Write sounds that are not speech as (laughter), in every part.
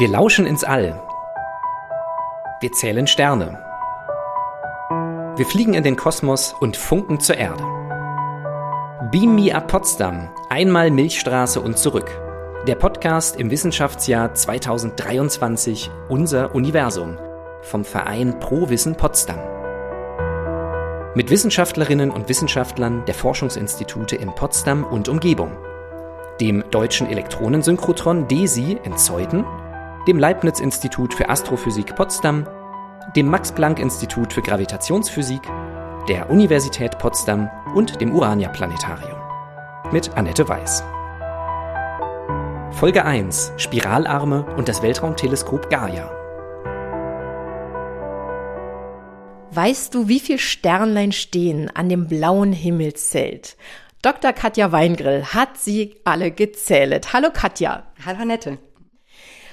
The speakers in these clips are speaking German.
Wir lauschen ins All. Wir zählen Sterne. Wir fliegen in den Kosmos und funken zur Erde. Beam Me Up Potsdam, einmal Milchstraße und zurück. Der Podcast im Wissenschaftsjahr 2023 Unser Universum vom Verein Pro Wissen Potsdam. Mit Wissenschaftlerinnen und Wissenschaftlern der Forschungsinstitute in Potsdam und Umgebung. Dem Deutschen Elektronensynchrotron DESI in Zeuthen, dem Leibniz-Institut für Astrophysik Potsdam, dem Max-Planck-Institut für Gravitationsphysik, der Universität Potsdam und dem Urania-Planetarium. Mit Annette Weiß. Folge 1 Spiralarme und das Weltraumteleskop Gaia. Weißt du, wie viele Sternlein stehen an dem blauen Himmelszelt? Dr. Katja Weingrill hat sie alle gezählt. Hallo Katja. Hallo Annette.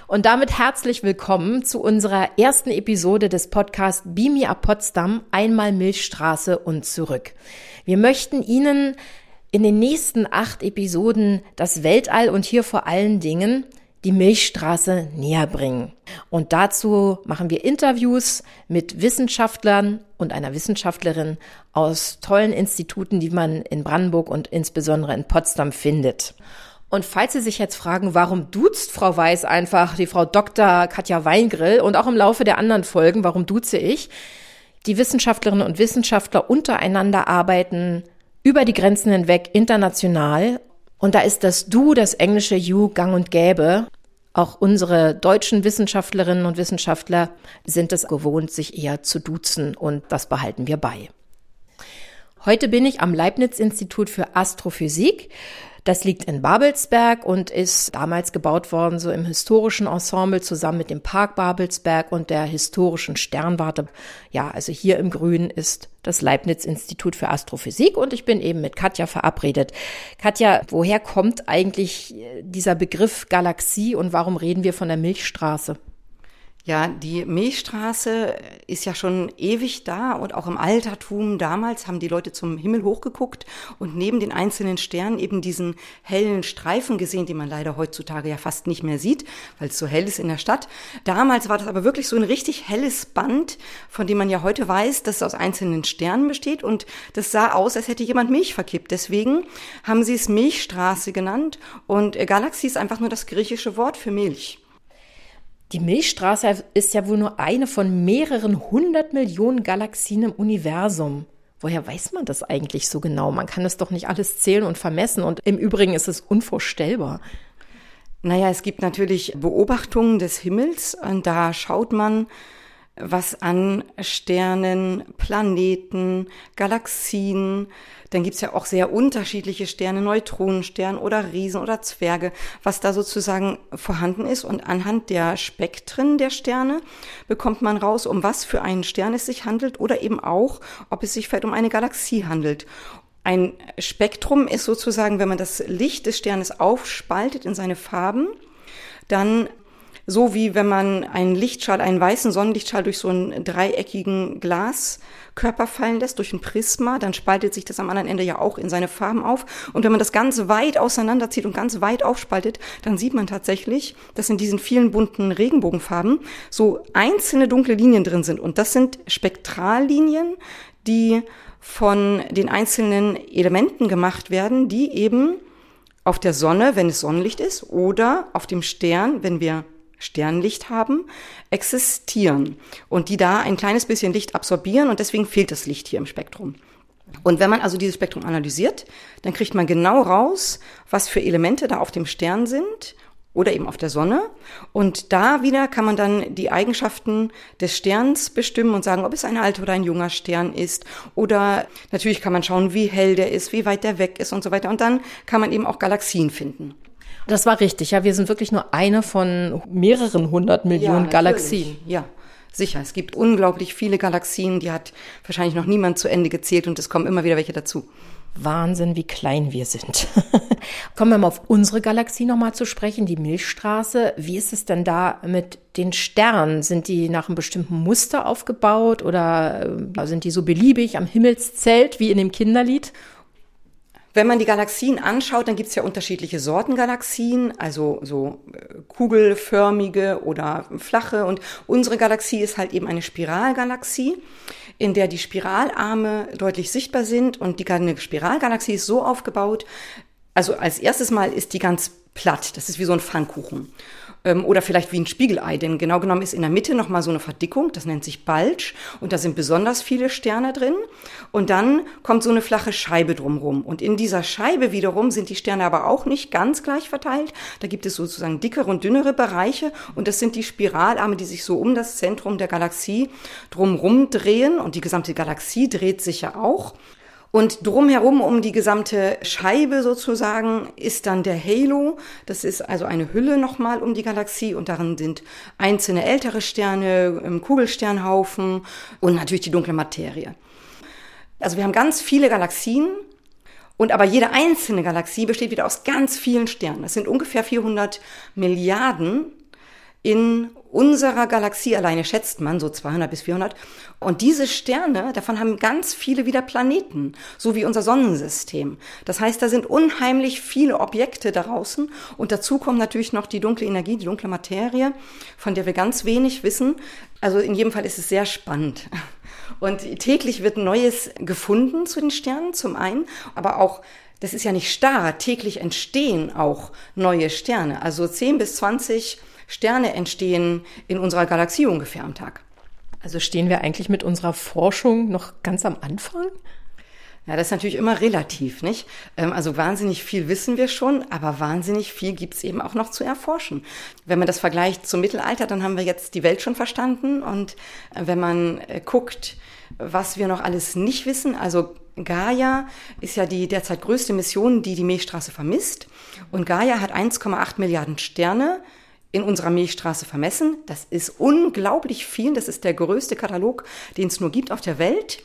Und damit herzlich willkommen zu unserer ersten Episode des Podcasts Bimi ab Potsdam, einmal Milchstraße und zurück. Wir möchten Ihnen in den nächsten acht Episoden das Weltall und hier vor allen Dingen die Milchstraße näher bringen. Und dazu machen wir Interviews mit Wissenschaftlern und einer Wissenschaftlerin aus tollen Instituten, die man in Brandenburg und insbesondere in Potsdam findet. Und falls Sie sich jetzt fragen, warum duzt Frau Weiß einfach die Frau Dr. Katja Weingrill und auch im Laufe der anderen Folgen, warum duze ich? Die Wissenschaftlerinnen und Wissenschaftler untereinander arbeiten über die Grenzen hinweg international. Und da ist das Du, das englische You gang und gäbe. Auch unsere deutschen Wissenschaftlerinnen und Wissenschaftler sind es gewohnt, sich eher zu duzen und das behalten wir bei. Heute bin ich am Leibniz-Institut für Astrophysik. Das liegt in Babelsberg und ist damals gebaut worden, so im historischen Ensemble zusammen mit dem Park Babelsberg und der historischen Sternwarte. Ja, also hier im Grünen ist das Leibniz-Institut für Astrophysik und ich bin eben mit Katja verabredet. Katja, woher kommt eigentlich dieser Begriff Galaxie und warum reden wir von der Milchstraße? Ja, die Milchstraße ist ja schon ewig da und auch im Altertum damals haben die Leute zum Himmel hochgeguckt und neben den einzelnen Sternen eben diesen hellen Streifen gesehen, den man leider heutzutage ja fast nicht mehr sieht, weil es so hell ist in der Stadt. Damals war das aber wirklich so ein richtig helles Band, von dem man ja heute weiß, dass es aus einzelnen Sternen besteht und das sah aus, als hätte jemand Milch verkippt. Deswegen haben sie es Milchstraße genannt und Galaxie ist einfach nur das griechische Wort für Milch. Die Milchstraße ist ja wohl nur eine von mehreren hundert Millionen Galaxien im Universum. Woher weiß man das eigentlich so genau? Man kann es doch nicht alles zählen und vermessen und im Übrigen ist es unvorstellbar. Naja, es gibt natürlich Beobachtungen des Himmels und da schaut man, was an Sternen, Planeten, Galaxien, dann gibt's ja auch sehr unterschiedliche Sterne, Neutronenstern oder Riesen oder Zwerge, was da sozusagen vorhanden ist. Und anhand der Spektren der Sterne bekommt man raus, um was für einen Stern es sich handelt oder eben auch, ob es sich vielleicht um eine Galaxie handelt. Ein Spektrum ist sozusagen, wenn man das Licht des Sternes aufspaltet in seine Farben, dann so wie wenn man einen Lichtschall, einen weißen Sonnenlichtschall durch so einen dreieckigen Glaskörper fallen lässt, durch ein Prisma, dann spaltet sich das am anderen Ende ja auch in seine Farben auf. Und wenn man das ganz weit auseinanderzieht und ganz weit aufspaltet, dann sieht man tatsächlich, dass in diesen vielen bunten Regenbogenfarben so einzelne dunkle Linien drin sind. Und das sind Spektrallinien, die von den einzelnen Elementen gemacht werden, die eben auf der Sonne, wenn es Sonnenlicht ist, oder auf dem Stern, wenn wir Sternlicht haben, existieren und die da ein kleines bisschen Licht absorbieren und deswegen fehlt das Licht hier im Spektrum. Und wenn man also dieses Spektrum analysiert, dann kriegt man genau raus, was für Elemente da auf dem Stern sind oder eben auf der Sonne. Und da wieder kann man dann die Eigenschaften des Sterns bestimmen und sagen, ob es ein alter oder ein junger Stern ist. Oder natürlich kann man schauen, wie hell der ist, wie weit der weg ist und so weiter. Und dann kann man eben auch Galaxien finden. Das war richtig, ja. Wir sind wirklich nur eine von mehreren hundert Millionen ja, Galaxien. Ja, sicher. Es gibt unglaublich viele Galaxien, die hat wahrscheinlich noch niemand zu Ende gezählt und es kommen immer wieder welche dazu. Wahnsinn, wie klein wir sind. (laughs) Kommen wir mal auf unsere Galaxie nochmal zu sprechen, die Milchstraße. Wie ist es denn da mit den Sternen? Sind die nach einem bestimmten Muster aufgebaut oder äh, sind die so beliebig am Himmelszelt wie in dem Kinderlied? Wenn man die Galaxien anschaut, dann gibt es ja unterschiedliche Sorten Galaxien, also so äh, kugelförmige oder flache. Und unsere Galaxie ist halt eben eine Spiralgalaxie, in der die Spiralarme deutlich sichtbar sind. Und die Spiralgalaxie ist so aufgebaut, also als erstes Mal ist die ganz platt. Das ist wie so ein Pfannkuchen ähm, oder vielleicht wie ein Spiegelei, denn genau genommen ist in der Mitte nochmal so eine Verdickung, das nennt sich Bulge und da sind besonders viele Sterne drin. Und dann kommt so eine flache Scheibe drumrum und in dieser Scheibe wiederum sind die Sterne aber auch nicht ganz gleich verteilt, da gibt es sozusagen dickere und dünnere Bereiche und das sind die Spiralarme, die sich so um das Zentrum der Galaxie drumrum drehen und die gesamte Galaxie dreht sich ja auch und drumherum um die gesamte Scheibe sozusagen ist dann der Halo. Das ist also eine Hülle nochmal um die Galaxie und darin sind einzelne ältere Sterne, ähm, Kugelsternhaufen und natürlich die dunkle Materie. Also wir haben ganz viele Galaxien und aber jede einzelne Galaxie besteht wieder aus ganz vielen Sternen. Das sind ungefähr 400 Milliarden in unserer Galaxie alleine schätzt man so 200 bis 400. Und diese Sterne, davon haben ganz viele wieder Planeten, so wie unser Sonnensystem. Das heißt, da sind unheimlich viele Objekte draußen. Und dazu kommt natürlich noch die dunkle Energie, die dunkle Materie, von der wir ganz wenig wissen. Also in jedem Fall ist es sehr spannend. Und täglich wird Neues gefunden zu den Sternen, zum einen, aber auch das ist ja nicht starr. Täglich entstehen auch neue Sterne. Also 10 bis 20 Sterne entstehen in unserer Galaxie ungefähr am Tag. Also stehen wir eigentlich mit unserer Forschung noch ganz am Anfang? Ja, das ist natürlich immer relativ, nicht? Ähm, also wahnsinnig viel wissen wir schon, aber wahnsinnig viel gibt's eben auch noch zu erforschen. Wenn man das vergleicht zum Mittelalter, dann haben wir jetzt die Welt schon verstanden. Und äh, wenn man äh, guckt, was wir noch alles nicht wissen, also Gaia ist ja die derzeit größte Mission, die die Milchstraße vermisst. Und Gaia hat 1,8 Milliarden Sterne in unserer Milchstraße vermessen. Das ist unglaublich viel. Das ist der größte Katalog, den es nur gibt auf der Welt.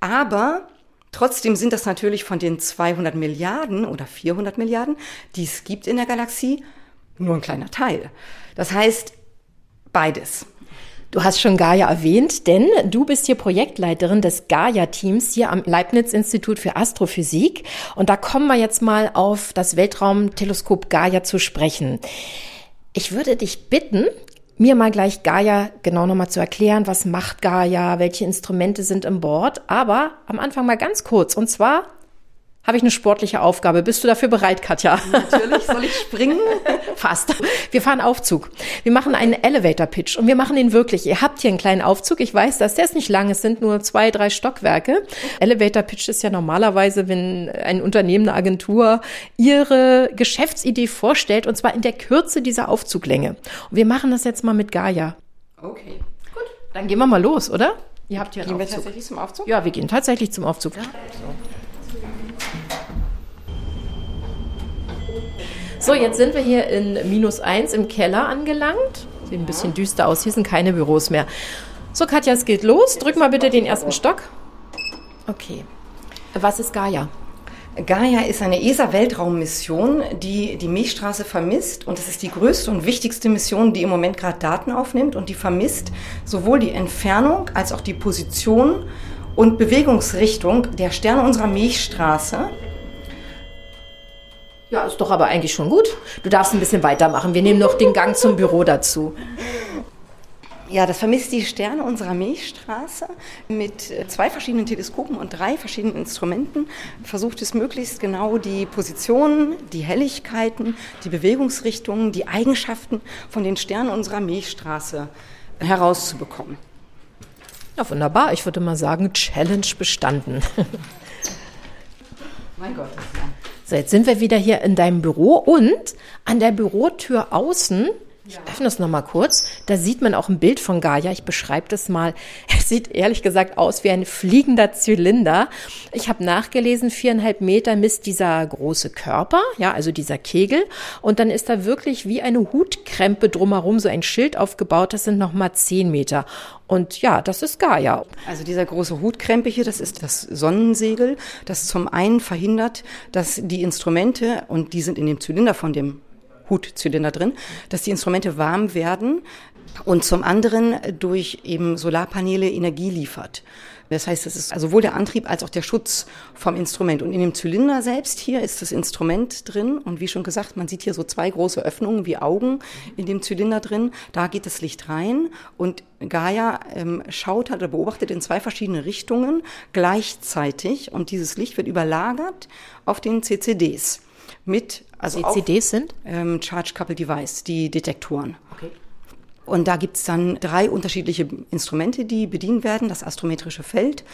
Aber trotzdem sind das natürlich von den 200 Milliarden oder 400 Milliarden, die es gibt in der Galaxie, nur ein kleiner Teil. Das heißt, beides. Du hast schon Gaia erwähnt, denn du bist hier Projektleiterin des Gaia-Teams hier am Leibniz-Institut für Astrophysik. Und da kommen wir jetzt mal auf das Weltraumteleskop Gaia zu sprechen. Ich würde dich bitten, mir mal gleich Gaia genau nochmal zu erklären, was macht Gaia, welche Instrumente sind im Board, aber am Anfang mal ganz kurz. Und zwar habe ich eine sportliche Aufgabe. Bist du dafür bereit, Katja? Natürlich. Soll ich springen? (laughs) Fast. Wir fahren Aufzug. Wir machen einen Elevator-Pitch und wir machen ihn wirklich. Ihr habt hier einen kleinen Aufzug. Ich weiß das. Der ist nicht lang. Es sind nur zwei, drei Stockwerke. Elevator-Pitch ist ja normalerweise, wenn ein Unternehmen, eine Agentur ihre Geschäftsidee vorstellt und zwar in der Kürze dieser Aufzuglänge. Und wir machen das jetzt mal mit Gaia. Okay. Gut. Dann gehen wir mal los, oder? Ihr habt hier einen Gehen Aufzug. wir tatsächlich zum Aufzug? Ja, wir gehen tatsächlich zum Aufzug. Ja. So. So, jetzt sind wir hier in minus eins im Keller angelangt. Sieht ein bisschen düster aus. Hier sind keine Büros mehr. So, Katja, es geht los. Drück mal bitte den ersten Stock. Okay. Was ist Gaia? Gaia ist eine ESA-Weltraummission, die die Milchstraße vermisst. Und es ist die größte und wichtigste Mission, die im Moment gerade Daten aufnimmt. Und die vermisst sowohl die Entfernung als auch die Position und Bewegungsrichtung der Sterne unserer Milchstraße. Ja, ist doch aber eigentlich schon gut. Du darfst ein bisschen weitermachen. Wir nehmen noch den Gang zum Büro dazu. Ja, das vermisst die Sterne unserer Milchstraße. Mit zwei verschiedenen Teleskopen und drei verschiedenen Instrumenten versucht es möglichst genau die Positionen, die Helligkeiten, die Bewegungsrichtungen, die Eigenschaften von den Sternen unserer Milchstraße herauszubekommen. Ja, wunderbar. Ich würde mal sagen, Challenge bestanden. mein Gott. So, jetzt sind wir wieder hier in deinem Büro und an der Bürotür außen ich öffne es nochmal kurz. Da sieht man auch ein Bild von Gaia. Ich beschreibe das mal. (laughs) Es sieht ehrlich gesagt aus wie ein fliegender Zylinder. Ich habe nachgelesen, viereinhalb Meter misst dieser große Körper, ja, also dieser Kegel. Und dann ist da wirklich wie eine Hutkrempe drumherum so ein Schild aufgebaut. Das sind nochmal zehn Meter. Und ja, das ist Gaia. Also dieser große Hutkrempe hier, das ist das Sonnensegel, das zum einen verhindert, dass die Instrumente, und die sind in dem Zylinder von dem Hutzylinder drin, dass die Instrumente warm werden, und zum anderen durch eben Solarpaneele Energie liefert. Das heißt, es ist sowohl der Antrieb als auch der Schutz vom Instrument. Und in dem Zylinder selbst hier ist das Instrument drin. Und wie schon gesagt, man sieht hier so zwei große Öffnungen wie Augen in dem Zylinder drin. Da geht das Licht rein. Und Gaia ähm, schaut oder beobachtet in zwei verschiedene Richtungen gleichzeitig. Und dieses Licht wird überlagert auf den CCDs mit also CCDs sind ähm, Charge Coupled Device, die Detektoren. Okay. Und da gibt's dann drei unterschiedliche Instrumente, die bedient werden. Das astrometrische Feld,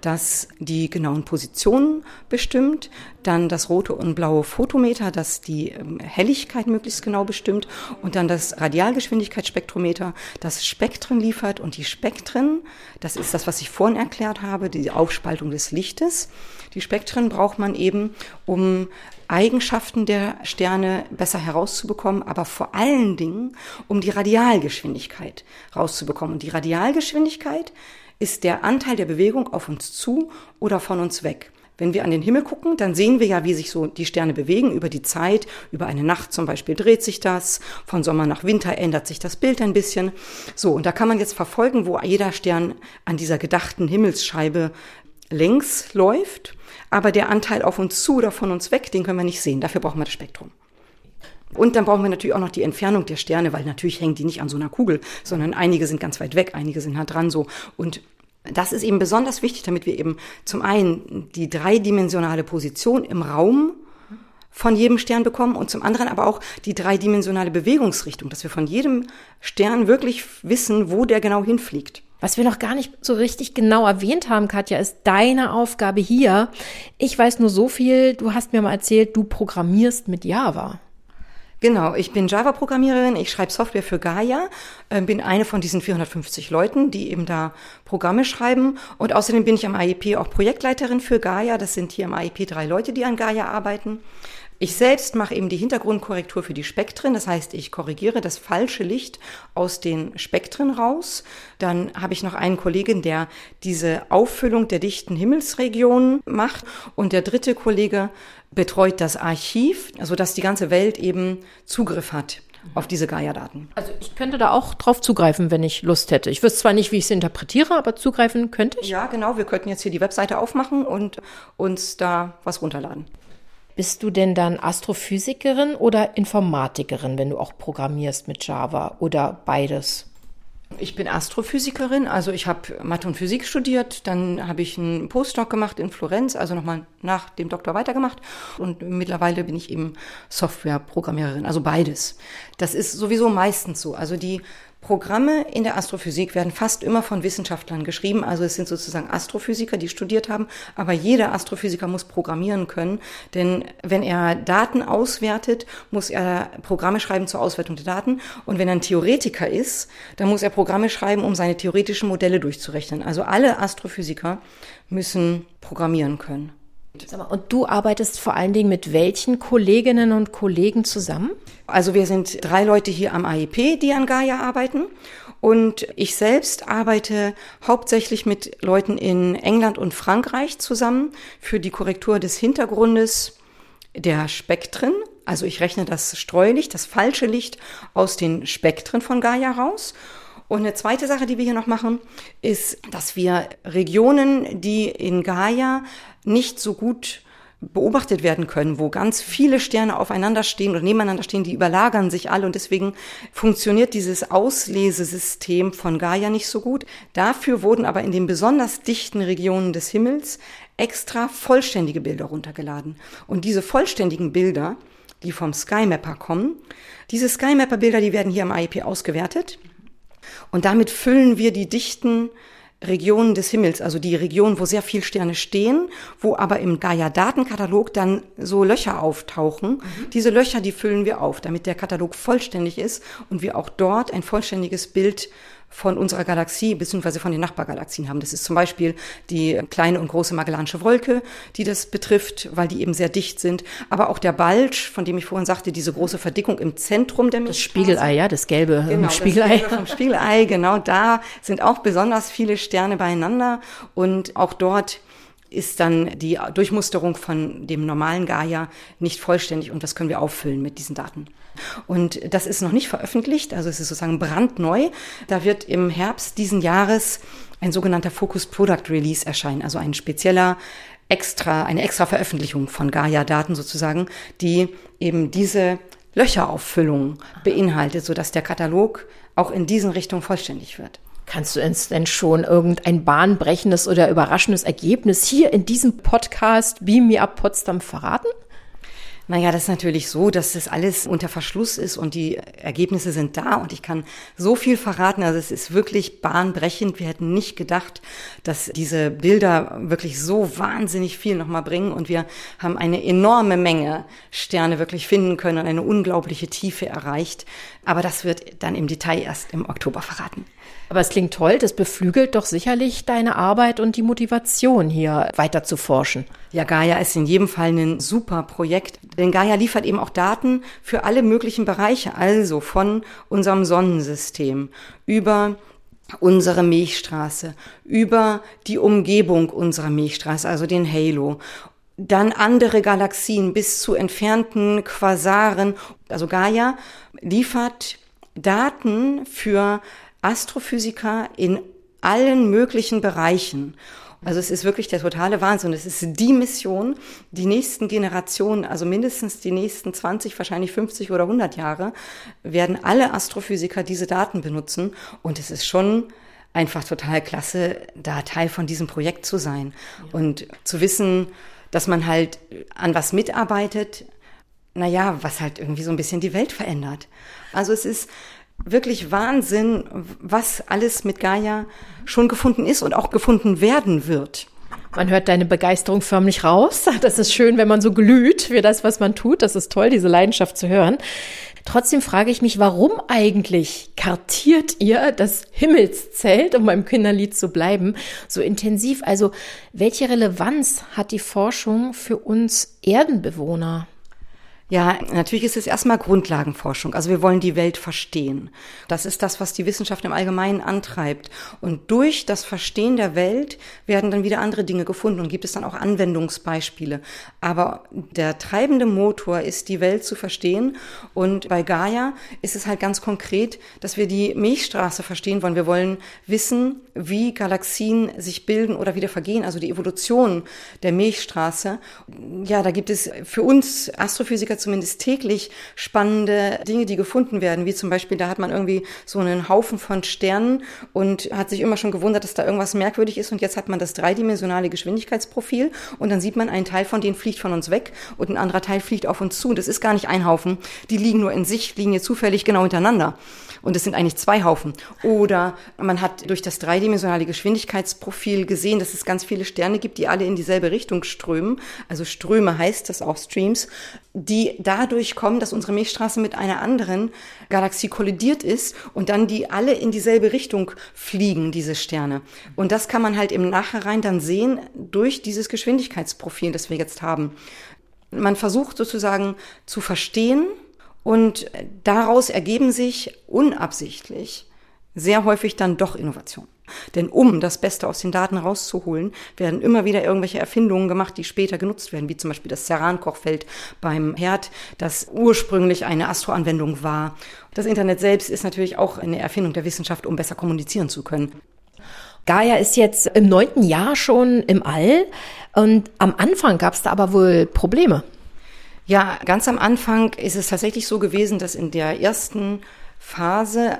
das die genauen Positionen bestimmt. Dann das rote und blaue Photometer, das die ähm, Helligkeit möglichst genau bestimmt. Und dann das Radialgeschwindigkeitsspektrometer, das Spektren liefert. Und die Spektren, das ist das, was ich vorhin erklärt habe, die Aufspaltung des Lichtes. Die Spektren braucht man eben, um Eigenschaften der Sterne besser herauszubekommen, aber vor allen Dingen, um die Radialgeschwindigkeit rauszubekommen. Und die Radialgeschwindigkeit ist der Anteil der Bewegung auf uns zu oder von uns weg. Wenn wir an den Himmel gucken, dann sehen wir ja, wie sich so die Sterne bewegen über die Zeit. Über eine Nacht zum Beispiel dreht sich das. Von Sommer nach Winter ändert sich das Bild ein bisschen. So, und da kann man jetzt verfolgen, wo jeder Stern an dieser gedachten Himmelsscheibe längs läuft aber der Anteil auf uns zu oder von uns weg, den können wir nicht sehen. Dafür brauchen wir das Spektrum. Und dann brauchen wir natürlich auch noch die Entfernung der Sterne, weil natürlich hängen die nicht an so einer Kugel, sondern einige sind ganz weit weg, einige sind nah dran so. Und das ist eben besonders wichtig, damit wir eben zum einen die dreidimensionale Position im Raum von jedem Stern bekommen und zum anderen aber auch die dreidimensionale Bewegungsrichtung, dass wir von jedem Stern wirklich wissen, wo der genau hinfliegt. Was wir noch gar nicht so richtig genau erwähnt haben, Katja, ist deine Aufgabe hier. Ich weiß nur so viel, du hast mir mal erzählt, du programmierst mit Java. Genau, ich bin Java-Programmiererin, ich schreibe Software für Gaia, äh, bin eine von diesen 450 Leuten, die eben da Programme schreiben. Und außerdem bin ich am IEP auch Projektleiterin für Gaia. Das sind hier am IEP drei Leute, die an Gaia arbeiten. Ich selbst mache eben die Hintergrundkorrektur für die Spektren, das heißt, ich korrigiere das falsche Licht aus den Spektren raus. Dann habe ich noch einen Kollegen, der diese Auffüllung der dichten Himmelsregionen macht und der dritte Kollege betreut das Archiv, also dass die ganze Welt eben Zugriff hat auf diese Gaia-Daten. Also ich könnte da auch drauf zugreifen, wenn ich Lust hätte. Ich wüsste zwar nicht, wie ich es interpretiere, aber zugreifen könnte ich. Ja, genau. Wir könnten jetzt hier die Webseite aufmachen und uns da was runterladen. Bist du denn dann Astrophysikerin oder Informatikerin, wenn du auch programmierst mit Java oder beides? Ich bin Astrophysikerin, also ich habe Mathe und Physik studiert, dann habe ich einen Postdoc gemacht in Florenz, also nochmal nach dem Doktor weitergemacht und mittlerweile bin ich eben Softwareprogrammiererin, also beides. Das ist sowieso meistens so. Also die Programme in der Astrophysik werden fast immer von Wissenschaftlern geschrieben. Also es sind sozusagen Astrophysiker, die studiert haben. Aber jeder Astrophysiker muss programmieren können. Denn wenn er Daten auswertet, muss er Programme schreiben zur Auswertung der Daten. Und wenn er ein Theoretiker ist, dann muss er Programme schreiben, um seine theoretischen Modelle durchzurechnen. Also alle Astrophysiker müssen programmieren können. Und du arbeitest vor allen Dingen mit welchen Kolleginnen und Kollegen zusammen? Also wir sind drei Leute hier am AIP, die an Gaia arbeiten. Und ich selbst arbeite hauptsächlich mit Leuten in England und Frankreich zusammen für die Korrektur des Hintergrundes der Spektren. Also ich rechne das Streulicht, das falsche Licht aus den Spektren von Gaia raus. Und eine zweite Sache, die wir hier noch machen, ist, dass wir Regionen, die in Gaia nicht so gut beobachtet werden können, wo ganz viele Sterne aufeinander stehen oder nebeneinander stehen, die überlagern sich alle und deswegen funktioniert dieses Auslesesystem von Gaia nicht so gut. Dafür wurden aber in den besonders dichten Regionen des Himmels extra vollständige Bilder runtergeladen. Und diese vollständigen Bilder, die vom SkyMapper kommen, diese SkyMapper-Bilder, die werden hier am IEP ausgewertet und damit füllen wir die dichten Regionen des Himmels, also die Regionen, wo sehr viel Sterne stehen, wo aber im Gaia-Datenkatalog dann so Löcher auftauchen. Mhm. Diese Löcher, die füllen wir auf, damit der Katalog vollständig ist und wir auch dort ein vollständiges Bild von unserer Galaxie beziehungsweise von den Nachbargalaxien haben. Das ist zum Beispiel die kleine und große Magellanische Wolke, die das betrifft, weil die eben sehr dicht sind. Aber auch der Bulge, von dem ich vorhin sagte, diese große Verdickung im Zentrum der Das Spiegelei, ja, das gelbe genau, Spiegelei. Das gelbe vom Spiegelei, genau, da sind auch besonders viele Sterne beieinander und auch dort ist dann die Durchmusterung von dem normalen Gaia nicht vollständig und das können wir auffüllen mit diesen Daten. Und das ist noch nicht veröffentlicht, also es ist sozusagen brandneu. Da wird im Herbst diesen Jahres ein sogenannter Focus Product Release erscheinen, also ein spezieller extra, eine extra Veröffentlichung von Gaia-Daten sozusagen, die eben diese Löcherauffüllung beinhaltet, sodass der Katalog auch in diesen Richtungen vollständig wird. Kannst du uns denn schon irgendein bahnbrechendes oder überraschendes Ergebnis hier in diesem Podcast Beam Me Up Potsdam verraten? Naja, das ist natürlich so, dass das alles unter Verschluss ist und die Ergebnisse sind da und ich kann so viel verraten. Also es ist wirklich bahnbrechend. Wir hätten nicht gedacht, dass diese Bilder wirklich so wahnsinnig viel nochmal bringen und wir haben eine enorme Menge Sterne wirklich finden können und eine unglaubliche Tiefe erreicht. Aber das wird dann im Detail erst im Oktober verraten. Aber es klingt toll, das beflügelt doch sicherlich deine Arbeit und die Motivation, hier weiter zu forschen. Ja, Gaia ist in jedem Fall ein super Projekt, denn Gaia liefert eben auch Daten für alle möglichen Bereiche, also von unserem Sonnensystem über unsere Milchstraße, über die Umgebung unserer Milchstraße, also den Halo dann andere Galaxien bis zu entfernten Quasaren. Also Gaia liefert Daten für Astrophysiker in allen möglichen Bereichen. Also es ist wirklich der totale Wahnsinn. Es ist die Mission, die nächsten Generationen, also mindestens die nächsten 20, wahrscheinlich 50 oder 100 Jahre, werden alle Astrophysiker diese Daten benutzen. Und es ist schon einfach total klasse, da Teil von diesem Projekt zu sein ja. und zu wissen, dass man halt an was mitarbeitet, naja, was halt irgendwie so ein bisschen die Welt verändert. Also es ist wirklich Wahnsinn, was alles mit Gaia schon gefunden ist und auch gefunden werden wird. Man hört deine Begeisterung förmlich raus. Das ist schön, wenn man so glüht für das, was man tut. Das ist toll, diese Leidenschaft zu hören. Trotzdem frage ich mich, warum eigentlich kartiert ihr das Himmelszelt, um beim Kinderlied zu bleiben, so intensiv? Also welche Relevanz hat die Forschung für uns Erdenbewohner? Ja, natürlich ist es erstmal Grundlagenforschung. Also wir wollen die Welt verstehen. Das ist das, was die Wissenschaft im Allgemeinen antreibt. Und durch das Verstehen der Welt werden dann wieder andere Dinge gefunden und gibt es dann auch Anwendungsbeispiele. Aber der treibende Motor ist, die Welt zu verstehen. Und bei Gaia ist es halt ganz konkret, dass wir die Milchstraße verstehen wollen. Wir wollen wissen, wie Galaxien sich bilden oder wieder vergehen, also die Evolution der Milchstraße. Ja, da gibt es für uns Astrophysiker zumindest täglich spannende Dinge, die gefunden werden, wie zum Beispiel, da hat man irgendwie so einen Haufen von Sternen und hat sich immer schon gewundert, dass da irgendwas merkwürdig ist und jetzt hat man das dreidimensionale Geschwindigkeitsprofil und dann sieht man, ein Teil von denen fliegt von uns weg und ein anderer Teil fliegt auf uns zu. Das ist gar nicht ein Haufen, die liegen nur in sich, liegen hier zufällig genau hintereinander und es sind eigentlich zwei Haufen. Oder man hat durch das dreidimensionale Geschwindigkeitsprofil gesehen, dass es ganz viele Sterne gibt, die alle in dieselbe Richtung strömen. Also Ströme heißt das auch Streams, die dadurch kommen, dass unsere Milchstraße mit einer anderen Galaxie kollidiert ist und dann die alle in dieselbe Richtung fliegen, diese Sterne. Und das kann man halt im Nachhinein dann sehen durch dieses Geschwindigkeitsprofil, das wir jetzt haben. Man versucht sozusagen zu verstehen, und daraus ergeben sich unabsichtlich sehr häufig dann doch Innovationen. Denn um das Beste aus den Daten rauszuholen, werden immer wieder irgendwelche Erfindungen gemacht, die später genutzt werden, wie zum Beispiel das Ceran-Kochfeld beim Herd, das ursprünglich eine Astroanwendung war. Das Internet selbst ist natürlich auch eine Erfindung der Wissenschaft, um besser kommunizieren zu können. Gaia ist jetzt im neunten Jahr schon im All und am Anfang gab es da aber wohl Probleme. Ja, ganz am Anfang ist es tatsächlich so gewesen, dass in der ersten Phase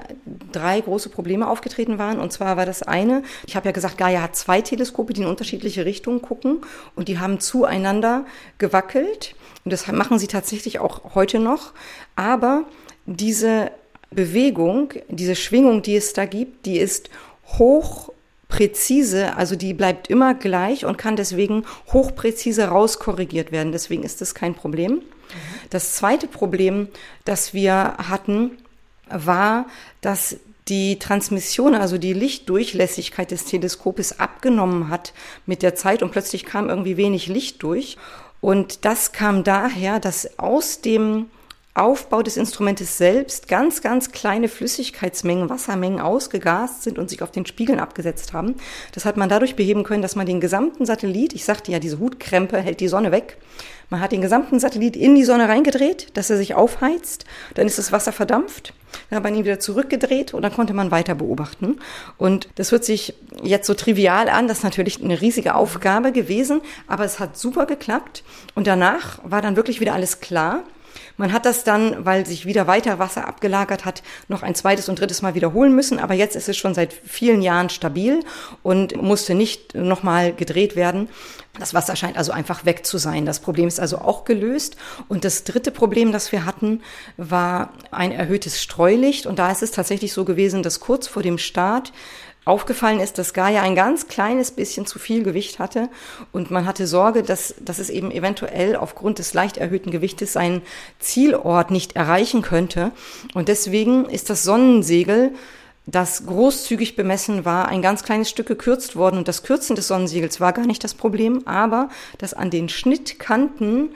drei große Probleme aufgetreten waren. Und zwar war das eine, ich habe ja gesagt, Gaia hat zwei Teleskope, die in unterschiedliche Richtungen gucken und die haben zueinander gewackelt. Und das machen sie tatsächlich auch heute noch. Aber diese Bewegung, diese Schwingung, die es da gibt, die ist hoch präzise, also die bleibt immer gleich und kann deswegen hochpräzise rauskorrigiert werden. Deswegen ist das kein Problem. Das zweite Problem, das wir hatten, war, dass die Transmission, also die Lichtdurchlässigkeit des Teleskopes abgenommen hat mit der Zeit und plötzlich kam irgendwie wenig Licht durch. Und das kam daher, dass aus dem Aufbau des Instrumentes selbst ganz, ganz kleine Flüssigkeitsmengen, Wassermengen ausgegast sind und sich auf den Spiegeln abgesetzt haben. Das hat man dadurch beheben können, dass man den gesamten Satellit, ich sagte ja, diese Hutkrempe hält die Sonne weg, man hat den gesamten Satellit in die Sonne reingedreht, dass er sich aufheizt, dann ist das Wasser verdampft, dann hat man ihn wieder zurückgedreht und dann konnte man weiter beobachten. Und das hört sich jetzt so trivial an, das ist natürlich eine riesige Aufgabe gewesen, aber es hat super geklappt. Und danach war dann wirklich wieder alles klar. Man hat das dann, weil sich wieder weiter Wasser abgelagert hat, noch ein zweites und drittes Mal wiederholen müssen. Aber jetzt ist es schon seit vielen Jahren stabil und musste nicht nochmal gedreht werden. Das Wasser scheint also einfach weg zu sein. Das Problem ist also auch gelöst. Und das dritte Problem, das wir hatten, war ein erhöhtes Streulicht. Und da ist es tatsächlich so gewesen, dass kurz vor dem Start aufgefallen ist, dass Gaia ein ganz kleines bisschen zu viel Gewicht hatte und man hatte Sorge, dass, dass es eben eventuell aufgrund des leicht erhöhten Gewichtes seinen Zielort nicht erreichen könnte. Und deswegen ist das Sonnensegel das großzügig bemessen war, ein ganz kleines Stück gekürzt worden. Und das Kürzen des Sonnensegels war gar nicht das Problem, aber dass an den Schnittkanten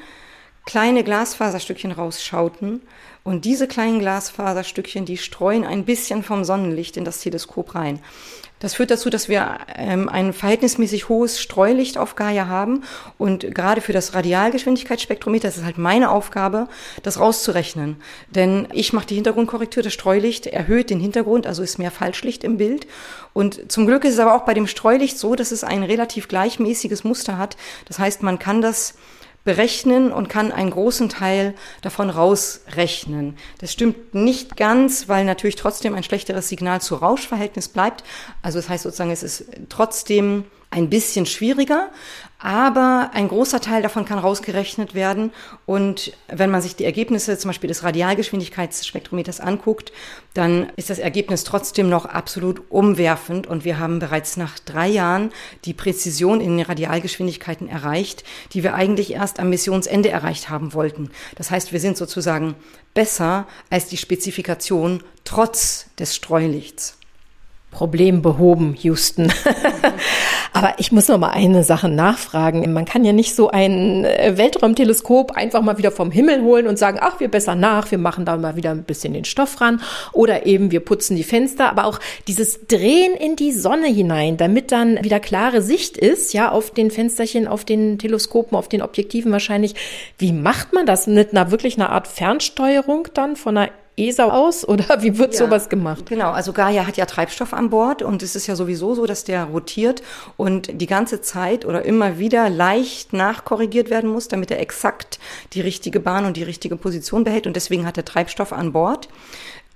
kleine Glasfaserstückchen rausschauten. Und diese kleinen Glasfaserstückchen, die streuen ein bisschen vom Sonnenlicht in das Teleskop rein. Das führt dazu, dass wir ähm, ein verhältnismäßig hohes Streulicht auf Gaia haben. Und gerade für das Radialgeschwindigkeitsspektrometer, das ist halt meine Aufgabe, das rauszurechnen. Denn ich mache die Hintergrundkorrektur, das Streulicht erhöht den Hintergrund, also ist mehr Falschlicht im Bild. Und zum Glück ist es aber auch bei dem Streulicht so, dass es ein relativ gleichmäßiges Muster hat. Das heißt, man kann das berechnen und kann einen großen Teil davon rausrechnen. Das stimmt nicht ganz, weil natürlich trotzdem ein schlechteres Signal zu Rauschverhältnis bleibt. Also das heißt sozusagen, es ist trotzdem ein bisschen schwieriger, aber ein großer Teil davon kann rausgerechnet werden. Und wenn man sich die Ergebnisse zum Beispiel des Radialgeschwindigkeitsspektrometers anguckt, dann ist das Ergebnis trotzdem noch absolut umwerfend. Und wir haben bereits nach drei Jahren die Präzision in den Radialgeschwindigkeiten erreicht, die wir eigentlich erst am Missionsende erreicht haben wollten. Das heißt, wir sind sozusagen besser als die Spezifikation trotz des Streulichts. Problem behoben, Houston. (laughs) Aber ich muss noch mal eine Sache nachfragen. Man kann ja nicht so ein äh, Weltraumteleskop einfach mal wieder vom Himmel holen und sagen, ach, wir besser nach, wir machen da mal wieder ein bisschen den Stoff ran oder eben wir putzen die Fenster, aber auch dieses Drehen in die Sonne hinein, damit dann wieder klare Sicht ist, ja, auf den Fensterchen, auf den Teleskopen, auf den Objektiven wahrscheinlich. Wie macht man das mit einer wirklich einer Art Fernsteuerung dann von einer ESA aus oder (laughs) wie wird ja, sowas gemacht? Genau, also Gaia hat ja Treibstoff an Bord und es ist ja sowieso so, dass der rotiert und die ganze Zeit oder immer wieder leicht nachkorrigiert werden muss, damit er exakt die richtige Bahn und die richtige Position behält und deswegen hat er Treibstoff an Bord.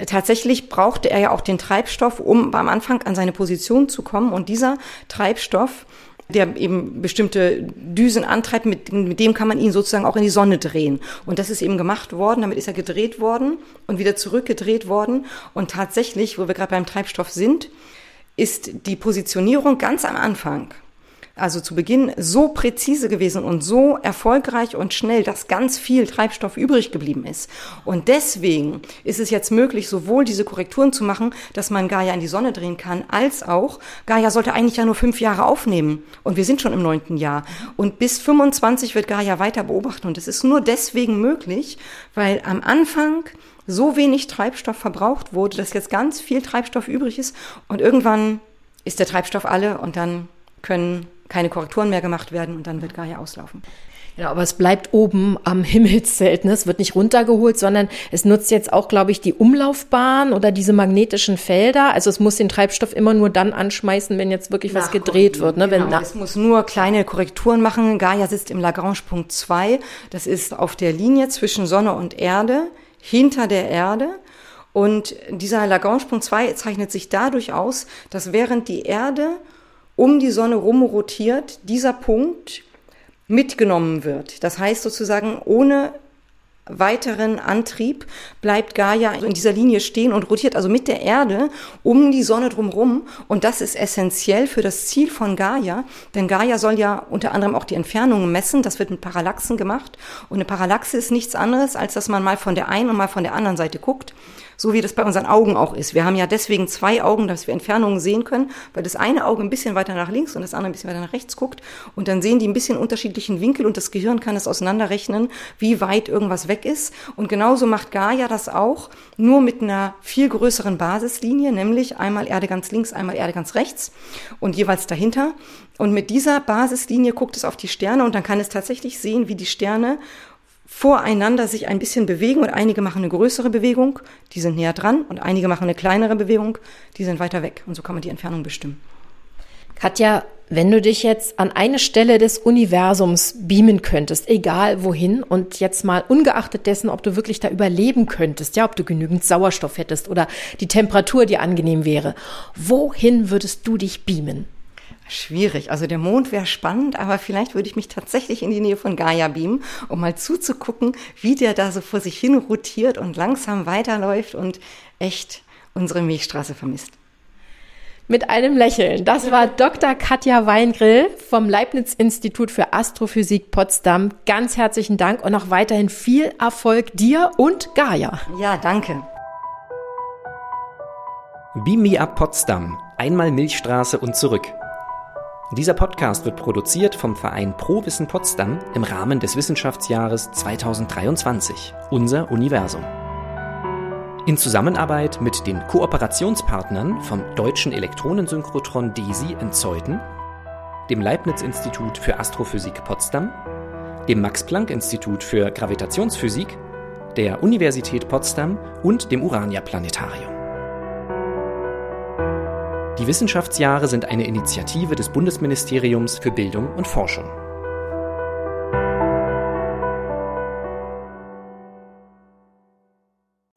Tatsächlich brauchte er ja auch den Treibstoff, um am Anfang an seine Position zu kommen und dieser Treibstoff der eben bestimmte Düsen antreibt, mit, mit dem kann man ihn sozusagen auch in die Sonne drehen. Und das ist eben gemacht worden, damit ist er gedreht worden und wieder zurückgedreht worden. Und tatsächlich, wo wir gerade beim Treibstoff sind, ist die Positionierung ganz am Anfang also zu Beginn so präzise gewesen und so erfolgreich und schnell, dass ganz viel Treibstoff übrig geblieben ist. Und deswegen ist es jetzt möglich, sowohl diese Korrekturen zu machen, dass man Gaia in die Sonne drehen kann, als auch, Gaia sollte eigentlich ja nur fünf Jahre aufnehmen. Und wir sind schon im neunten Jahr. Und bis 25 wird Gaia weiter beobachten. Und es ist nur deswegen möglich, weil am Anfang so wenig Treibstoff verbraucht wurde, dass jetzt ganz viel Treibstoff übrig ist. Und irgendwann ist der Treibstoff alle und dann können keine Korrekturen mehr gemacht werden und dann wird Gaia auslaufen. Genau, aber es bleibt oben am Himmelszelt. Ne? Es wird nicht runtergeholt, sondern es nutzt jetzt auch, glaube ich, die Umlaufbahn oder diese magnetischen Felder. Also es muss den Treibstoff immer nur dann anschmeißen, wenn jetzt wirklich was gedreht wird. Ne? Genau, wenn es muss nur kleine Korrekturen machen. Gaia sitzt im Lagrange-Punkt 2. Das ist auf der Linie zwischen Sonne und Erde, hinter der Erde. Und dieser Lagrange-Punkt 2 zeichnet sich dadurch aus, dass während die Erde um die Sonne rum rotiert, dieser Punkt mitgenommen wird. Das heißt sozusagen, ohne weiteren Antrieb bleibt Gaia in dieser Linie stehen und rotiert also mit der Erde um die Sonne drumherum. Und das ist essentiell für das Ziel von Gaia, denn Gaia soll ja unter anderem auch die Entfernungen messen. Das wird mit Parallaxen gemacht. Und eine Parallaxe ist nichts anderes, als dass man mal von der einen und mal von der anderen Seite guckt so wie das bei unseren Augen auch ist. Wir haben ja deswegen zwei Augen, dass wir Entfernungen sehen können, weil das eine Auge ein bisschen weiter nach links und das andere ein bisschen weiter nach rechts guckt und dann sehen die ein bisschen unterschiedlichen Winkel und das Gehirn kann es auseinanderrechnen, wie weit irgendwas weg ist. Und genauso macht Gaia das auch, nur mit einer viel größeren Basislinie, nämlich einmal Erde ganz links, einmal Erde ganz rechts und jeweils dahinter. Und mit dieser Basislinie guckt es auf die Sterne und dann kann es tatsächlich sehen, wie die Sterne voreinander sich ein bisschen bewegen und einige machen eine größere Bewegung, die sind näher dran und einige machen eine kleinere Bewegung, die sind weiter weg. Und so kann man die Entfernung bestimmen. Katja, wenn du dich jetzt an eine Stelle des Universums beamen könntest, egal wohin, und jetzt mal ungeachtet dessen, ob du wirklich da überleben könntest, ja, ob du genügend Sauerstoff hättest oder die Temperatur dir angenehm wäre, wohin würdest du dich beamen? Schwierig. Also der Mond wäre spannend, aber vielleicht würde ich mich tatsächlich in die Nähe von Gaia beamen, um mal zuzugucken, wie der da so vor sich hin rotiert und langsam weiterläuft und echt unsere Milchstraße vermisst. Mit einem Lächeln. Das war Dr. Katja Weingrill vom Leibniz-Institut für Astrophysik Potsdam. Ganz herzlichen Dank und noch weiterhin viel Erfolg dir und Gaia. Ja, danke. Beam Me Up Potsdam. Einmal Milchstraße und zurück. Dieser Podcast wird produziert vom Verein Pro Wissen Potsdam im Rahmen des Wissenschaftsjahres 2023. Unser Universum. In Zusammenarbeit mit den Kooperationspartnern vom Deutschen Elektronensynchrotron DESI in Zeuthen, dem Leibniz-Institut für Astrophysik Potsdam, dem Max-Planck-Institut für Gravitationsphysik, der Universität Potsdam und dem Urania-Planetarium. Die Wissenschaftsjahre sind eine Initiative des Bundesministeriums für Bildung und Forschung.